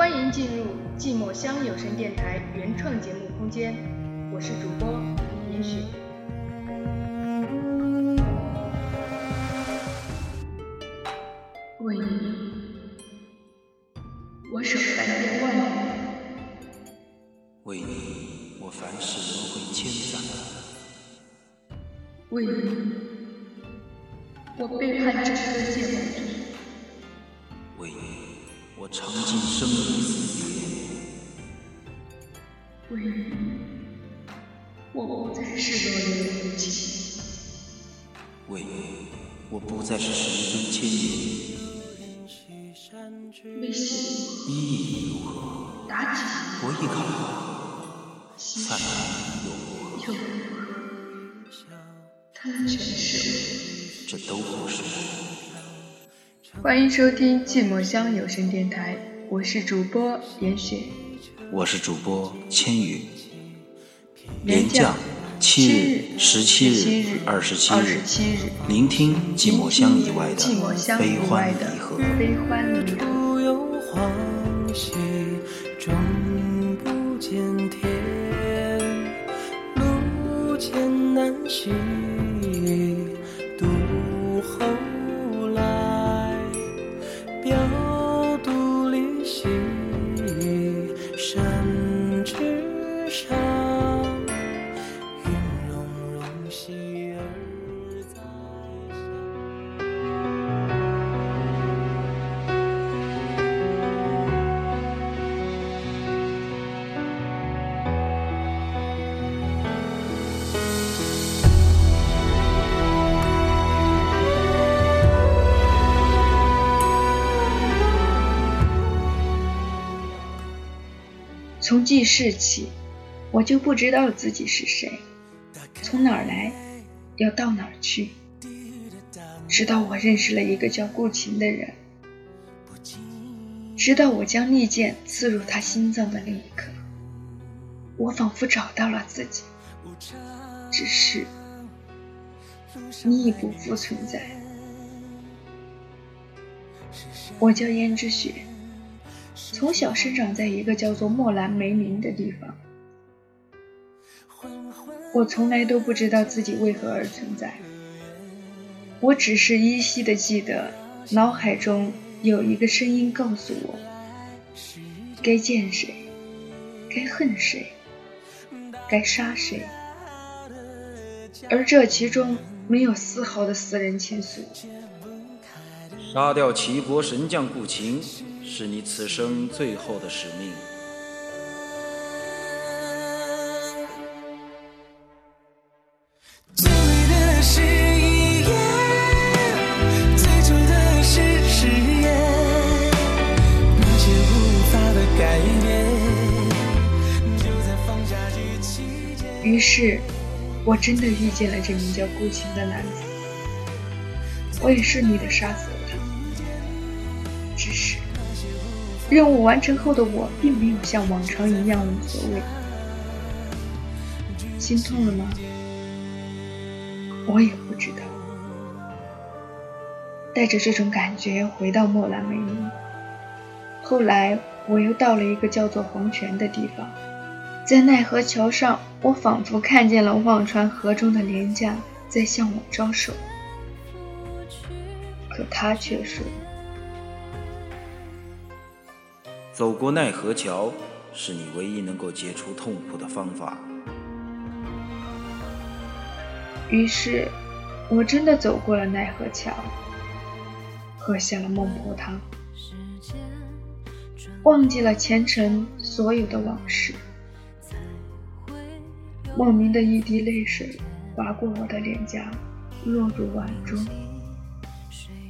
欢迎进入寂寞乡有声电台原创节目空间，我是主播严雪。为你，我守三千万里；为你，我凡事轮回千载；为你，我背叛整个界门；为你，我尝尽生离死别；为你，我不再是落叶的无情；为你，我不再是十分千年。微笑，意义如何？妲己，我一考，灿烂又又如何？它全是这都不是。欢迎收听寂寞乡有声电台，我是主播严雪，我是主播千羽。连假七日、十七日、二十七日，聆听寂寞乡以外的悲欢离合。悲欢离合。从记事起，我就不知道自己是谁，从哪儿来，要到哪儿去。直到我认识了一个叫顾琴的人，直到我将利剑刺入他心脏的那一刻，我仿佛找到了自己。只是你已不复存在。我叫胭脂雪。从小生长在一个叫做墨兰梅林的地方，我从来都不知道自己为何而存在。我只是依稀的记得，脑海中有一个声音告诉我：该见谁，该恨谁，该杀谁。而这其中没有丝毫的私人情愫。杀掉齐国神将顾情。是你此生最后的使命。最美的誓言，最初的是誓言，那些无法的改变，就在放下去期间。于是，我真的遇见了这名叫顾晴的男子，我也顺利的杀死了他。只是。任务完成后的我，并没有像往常一样无所谓。心痛了吗？我也不知道。带着这种感觉回到墨兰梅林。后来我又到了一个叫做黄泉的地方，在奈何桥上，我仿佛看见了忘川河中的廉价在向我招手，可他却说。走过奈何桥，是你唯一能够解除痛苦的方法。于是，我真的走过了奈何桥，喝下了孟婆汤，忘记了前尘所有的往事。莫名的一滴泪水划过我的脸颊，落入碗中。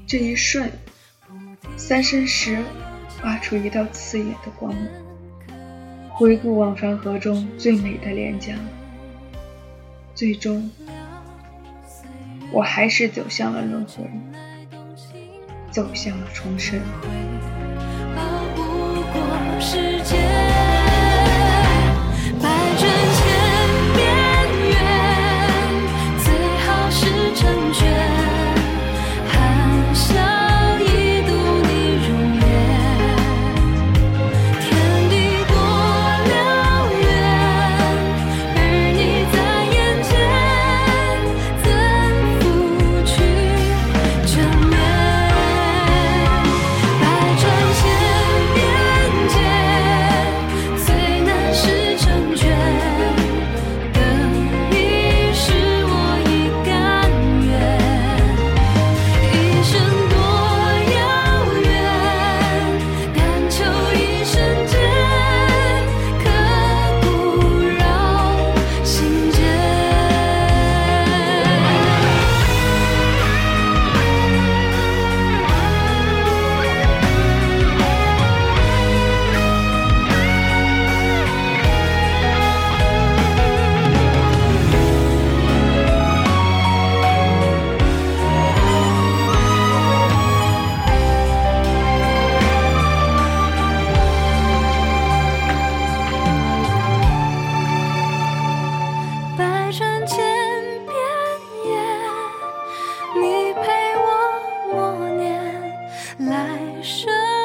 这一瞬，三生石。发出一道刺眼的光芒，回顾忘川河中最美的脸颊。最终我还是走向了轮回。走向了重生。在深